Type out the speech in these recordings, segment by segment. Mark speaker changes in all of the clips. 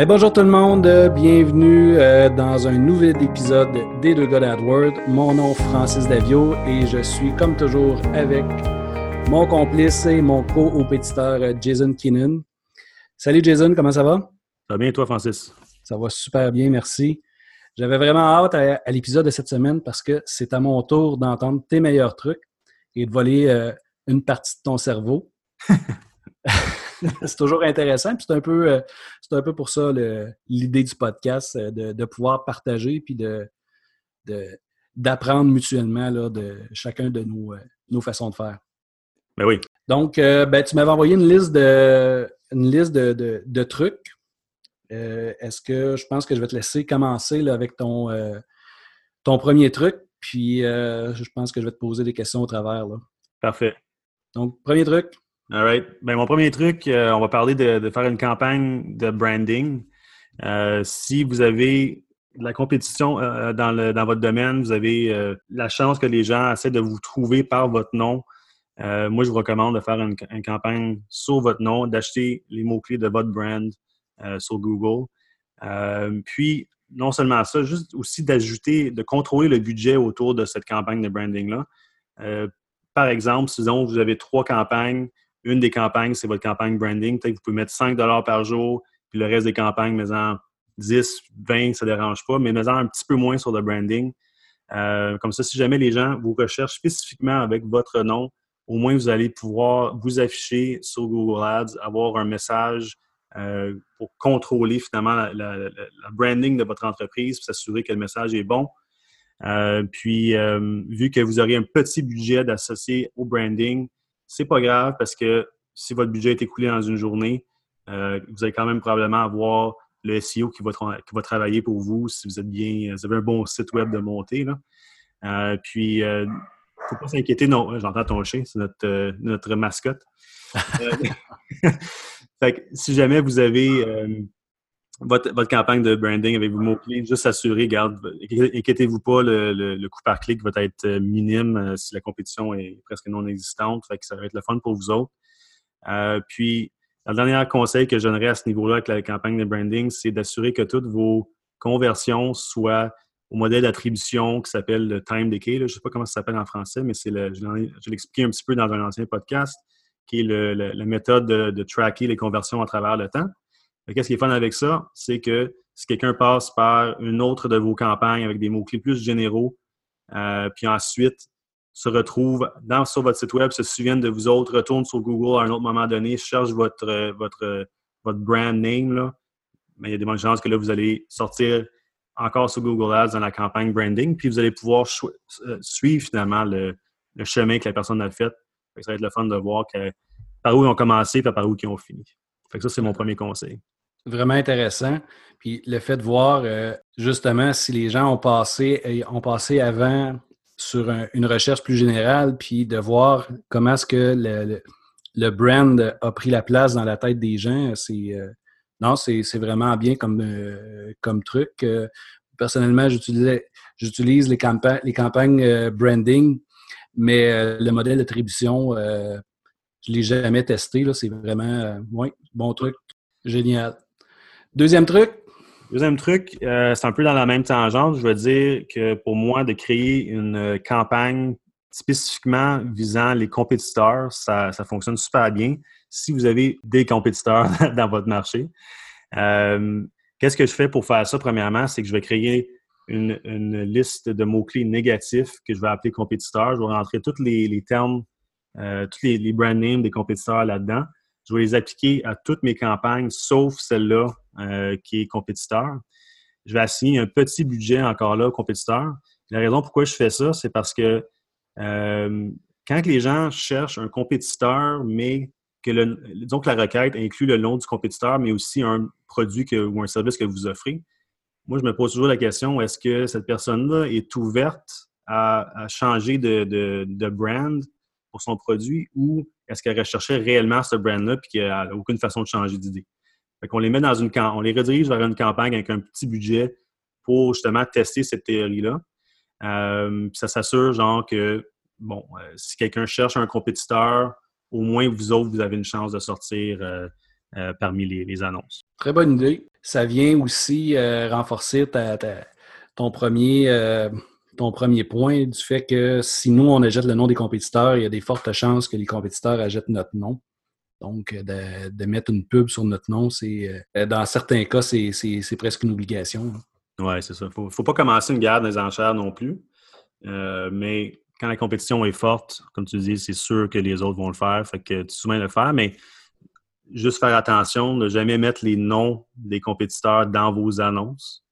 Speaker 1: Eh, bonjour tout le monde, bienvenue euh, dans un nouvel épisode des deux gars d'AdWord. Mon nom est Francis Davio et je suis comme toujours avec mon complice et mon co-opétiteur euh, Jason Keenan. Salut Jason, comment ça va?
Speaker 2: Ça va bien toi Francis?
Speaker 1: Ça va super bien, merci. J'avais vraiment hâte à, l'épisode de cette semaine parce que c'est à mon tour d'entendre tes meilleurs trucs et de voler euh, une partie de ton cerveau. c'est toujours intéressant. Puis c'est un peu, euh, c'est un peu pour ça l'idée du podcast, euh, de, pouvoir partager puis de, d'apprendre mutuellement là, de chacun de nos, euh, nos façons de faire.
Speaker 2: Ben oui.
Speaker 1: Donc, ben, tu m'avais envoyé une liste de, une liste de, trucs. Est-ce que je pense que je vais te laisser commencer là, avec ton, ton premier truc, puis je pense que je vais te poser des questions au travers. Là.
Speaker 2: Parfait.
Speaker 1: Donc, premier truc.
Speaker 2: All right. Ben, mon premier truc, euh, on va parler de, faire une campagne de branding. Euh, si vous avez de la compétition euh, dans, le, dans votre domaine, vous avez la chance que les gens essaient de vous trouver par votre nom. moi, je vous recommande de faire une, campagne sur votre nom, d'acheter les mots-clés de votre brand sur Google. puis, non seulement ça, juste aussi d'ajouter, de contrôler le budget autour de cette campagne de branding-là. par exemple, si vous avez trois campagnes, une des campagnes, c'est votre campagne branding. Peut-être que vous pouvez mettre 5 par jour, puis le reste des campagnes, mais en 10, 20, ça ne dérange pas, mais mais en un petit peu moins sur le branding. Euh, comme ça, si jamais les gens vous recherchent spécifiquement avec votre nom, au moins vous allez pouvoir vous afficher sur Google Ads, avoir un message euh, pour contrôler finalement la, branding de votre entreprise, s'assurer que le message est bon. Euh, puis, vu que vous aurez un petit budget d'associer au branding, c'est pas grave parce que si votre budget est écoulé dans une journée, euh, vous allez quand même probablement avoir le SEO qui va, travailler pour vous si vous êtes bien, vous avez un bon site web de monter. Là. Euh, puis, il euh, ne faut pas s'inquiéter. Non, j'entends ton chien, c'est notre, notre mascotte. fait si jamais vous avez votre, campagne de branding avec vos mots-clés, juste assurer, garde, inquiétez-vous pas, le, coût par clic va être euh, minime euh, si la compétition est presque non existante. Fait que ça va être le fun pour vous autres. Euh, puis, le dernier conseil que je donnerais à ce niveau-là avec la campagne de branding, c'est d'assurer que toutes vos conversions soient au modèle d'attribution qui s'appelle le time decay. Je ne sais pas comment ça s'appelle en français, mais c'est le, je l'ai expliqué un petit peu dans un ancien podcast, qui est la méthode de tracker les conversions à travers le temps. Qu'est-ce qui est fun avec ça? C'est que si quelqu'un passe par une autre de vos campagnes avec des mots-clés plus généraux, euh, puis ensuite se retrouve dans, sur votre site web, se souviennent de vous autres, retourne sur Google à un autre moment donné, cherche votre, votre, votre brand name, là, mais il y a des bonnes chances que là, vous allez sortir encore sur Google Ads dans la campagne branding, puis vous allez pouvoir euh, suivre finalement le, chemin que la personne a fait. Ça va être le fun de voir par où ils ont commencé et par où ils ont fini. Fait que ça, c'est mon premier conseil.
Speaker 1: Vraiment intéressant. Puis le fait de voir euh, justement si les gens ont passé, euh, ont passé avant sur une recherche plus générale, puis de voir comment est-ce que le, brand a pris la place dans la tête des gens, c'est euh, non, c'est vraiment bien comme, comme truc. personnellement, j'utilise les, campagnes, les campagnes branding, mais le modèle d'attribution, je ne l'ai jamais testé. C'est vraiment ouais, bon truc. Génial. Deuxième truc?
Speaker 2: Deuxième truc, euh, c'est un peu dans la même tangente. Je veux dire que pour moi, de créer une campagne spécifiquement visant les compétiteurs, ça, fonctionne super bien si vous avez des compétiteurs dans votre marché. Euh, qu'est-ce que je fais pour faire ça? Premièrement, c'est que je vais créer une, liste de mots-clés négatifs que je vais appeler compétiteurs. Je vais rentrer tous les, termes, euh, tous les, les brand names des compétiteurs là-dedans. Je vais les appliquer à toutes mes campagnes, sauf celle-là euh, qui est compétiteur. Je vais assigner un petit budget encore là aux compétiteurs. La raison pourquoi je fais ça, c'est parce que euh, quand les gens cherchent un compétiteur, mais que que la requête inclut le nom du compétiteur, mais aussi un produit ou un service que vous offrez, moi, je me pose toujours la question, est-ce que cette personne-là est ouverte à, changer de, de, brand pour son produit ou est-ce qu'elle recherchait réellement ce brand-là et qu'il n'a aucune façon de changer d'idée? Les met dans une on les redirige vers une campagne avec un petit budget pour justement tester cette théorie-là. Euh, ça s'assure, genre, que, euh, si quelqu'un cherche un compétiteur, au moins vous autres, vous avez une chance de sortir euh, parmi les, annonces.
Speaker 1: Très bonne idée. ça vient aussi renforcer ton, premier, ton premier point du fait que si nous, on achète le nom des compétiteurs, il y a des fortes chances que les compétiteurs achètent notre nom. Donc, de, mettre une pub sur notre nom, c'est dans certains cas, c'est presque une obligation.
Speaker 2: Oui, c'est ça. Il ne faut, pas commencer une guerre des enchères non plus. mais quand la compétition est forte, comme tu dis, c'est sûr que les autres vont le faire. Fait que tu soumets le faire, mais juste faire attention ne jamais mettre les noms des compétiteurs dans vos annonces.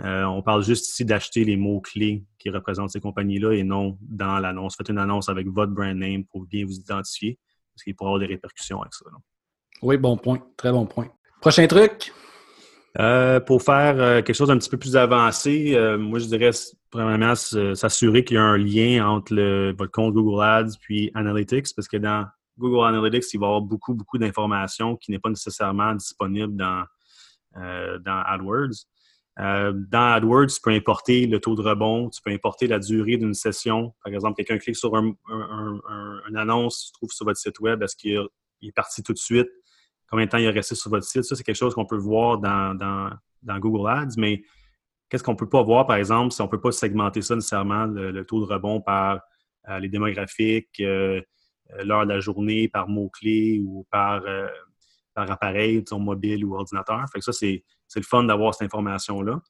Speaker 2: Euh, on parle juste ici d'acheter les mots-clés qui représentent ces compagnies-là et non dans l'annonce. Faites une annonce avec votre brand name pour bien vous identifier, parce qu'il avoir des répercussions avec ça.
Speaker 1: Oui, bon point. Très bon point. Prochain truc?
Speaker 2: Euh, pour faire euh, quelque chose d'un petit peu plus avancé, euh, moi je dirais premièrement s'assurer qu'il y a un lien entre le, votre compte Google Ads puis Analytics, parce que dans Google Analytics, il va y avoir beaucoup, beaucoup d'informations qui n'est pas nécessairement disponible dans, dans AdWords. Dans AdWords, tu peux importer le taux de rebond, tu peux importer la durée d'une session. Par exemple, quelqu'un clique sur un, une annonce, se trouve sur votre site web, est-ce qu'il est parti tout de suite? combien de temps il est resté sur votre site? Ça, c'est quelque chose qu'on peut voir dans, Google Ads, mais qu'est-ce qu'on ne peut pas voir, par exemple, si on ne peut pas segmenter ça nécessairement, le, taux de rebond par euh, les démographiques, euh, euh, l'heure de la journée, par mots-clés ou par, par appareil, disons, mobile ou ordinateur? Ça, c'est le fun d'avoir cette information-là.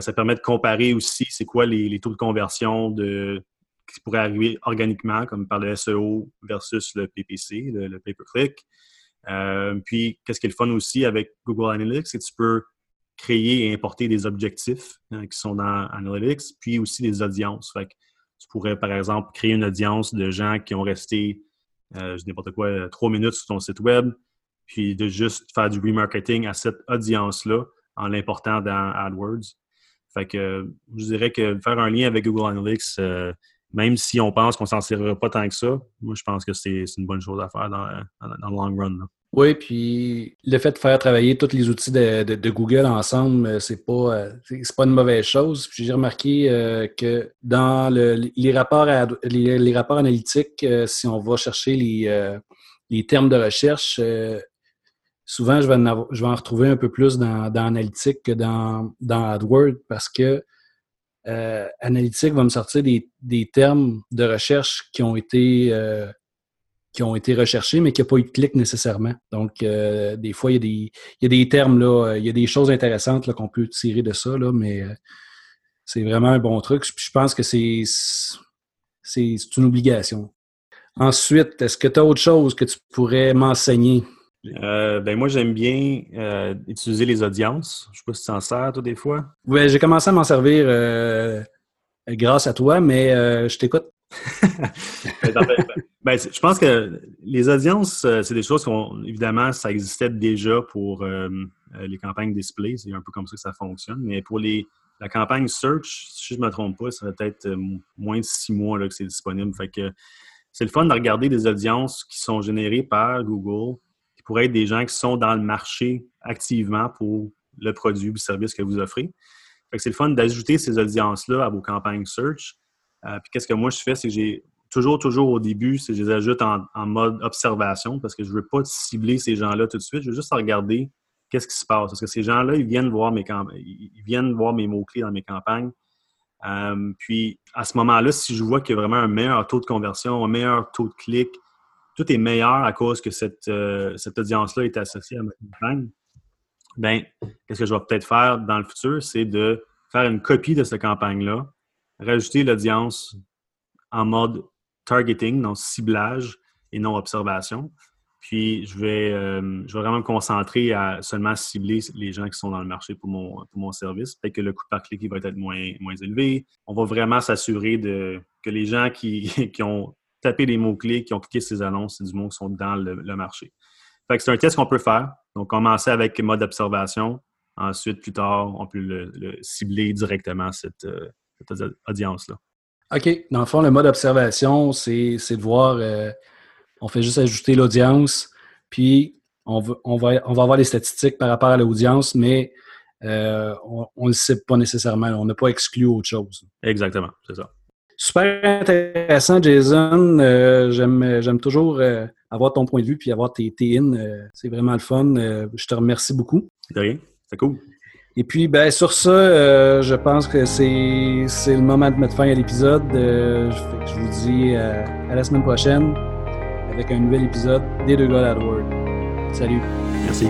Speaker 2: ça permet de comparer aussi c'est quoi les, taux de conversion de, qui pourraient arriver organiquement, comme par le SEO versus le PPC, le, pay-per-click. Euh, puis, qu'est-ce qui est le fun aussi avec Google Analytics, c'est que tu peux créer et importer des objectifs hein, qui sont dans Analytics, puis aussi des audiences. Tu pourrais, par exemple, créer une audience de gens qui ont resté, euh, je n'importe quoi, trois minutes sur ton site web, puis de juste faire du remarketing à cette audience-là en l'important dans AdWords. Fait que je dirais que faire un lien avec Google Analytics, euh, même si on pense qu'on s'en servira pas tant que ça, moi, je pense que c'est une bonne chose à faire dans, le long run.
Speaker 1: Oui, puis le fait de faire travailler tous les outils de, Google ensemble, euh, c'est pas, euh, c'est pas une mauvaise chose. J'ai remarqué que dans les, rapports les, rapports analytiques, si on va chercher les, termes de recherche, souvent je vais, en retrouver un peu plus dans, dans Analytics que dans, dans AdWords parce que euh, Analytique va me sortir des, termes de recherche qui ont été euh, qui ont été recherchés, mais qui n'ont pas eu de clic nécessairement. Donc, euh, des fois, il y, a des, termes, là, il y a des choses intéressantes qu'on peut tirer de ça, là, mais c'est vraiment un bon truc. je pense que c'est une obligation. Ensuite, est-ce que tu as autre chose que tu pourrais m'enseigner?
Speaker 2: Euh, ben moi, j'aime bien euh, utiliser les audiences. Je ne sais pas si tu t'en sers, toi, des fois.
Speaker 1: Oui, j'ai commencé à m'en servir euh, grâce à toi, mais je t'écoute.
Speaker 2: Ben, ben, ben, je pense que les audiences, c'est des choses qu'on, évidemment, ça existait déjà pour les campagnes display. C'est un peu comme ça que ça fonctionne. Mais pour les, la campagne search, si je ne me trompe pas, ça va être moins de six mois là, que c'est disponible. Fait que c'est le fun de regarder des audiences qui sont générées par Google pourrait être des gens qui sont dans le marché activement pour le produit ou le service que vous offrez. c'est le fun d'ajouter ces audiences-là à vos campagnes search. Euh, puis qu'est-ce que moi je fais, c'est que j'ai toujours, toujours au début, c'est que je les ajoute en, mode observation parce que je ne veux pas cibler ces gens-là tout de suite. Je veux juste regarder qu'est-ce qui se passe. Parce que ces gens-là, ils viennent voir mes ils viennent voir mes mots-clés dans mes campagnes. Euh, puis à ce moment-là, si je vois qu'il y a vraiment un meilleur taux de conversion, un meilleur taux de clic, tout est meilleur à cause que cette, euh, cette audience-là est associée à ma campagne, bien, qu'est-ce que je vais peut-être faire dans le futur, c'est de faire une copie de cette campagne-là, rajouter l'audience en mode targeting, donc ciblage et non observation. Puis, je vais, euh, je vais vraiment me concentrer à seulement cibler les gens qui sont dans le marché pour mon, pour mon service. Peut-être que le coût par clic va être moins, moins élevé. On va vraiment s'assurer que les gens qui, qui ont taper les mots-clés qui ont cliqué ces annonces, c'est du monde qui sont dans le, marché. Fait c'est un test qu'on peut faire. Donc, commencer avec mode observation. Ensuite, plus tard, on peut le, cibler directement, cette, euh, audience-là.
Speaker 1: OK. Dans le fond, le mode observation, c'est de voir, euh, on fait juste ajouter l'audience, puis on, va, on, va, on va avoir les statistiques par rapport à l'audience, mais euh, on ne le sait pas nécessairement. On n'a pas exclu autre chose.
Speaker 2: Exactement, c'est ça.
Speaker 1: Super intéressant, Jason. Euh, j'aime, toujours euh, avoir ton point de vue puis avoir tes, tes in. Euh, c'est vraiment le fun. je te remercie beaucoup.
Speaker 2: De rien. C'est cool.
Speaker 1: Et puis, ben, sur ça, euh, je pense que c'est le moment de mettre fin à l'épisode. Euh, je, vous dis euh, à la semaine prochaine avec un nouvel épisode des deux gars AdWord. Salut.
Speaker 2: Merci.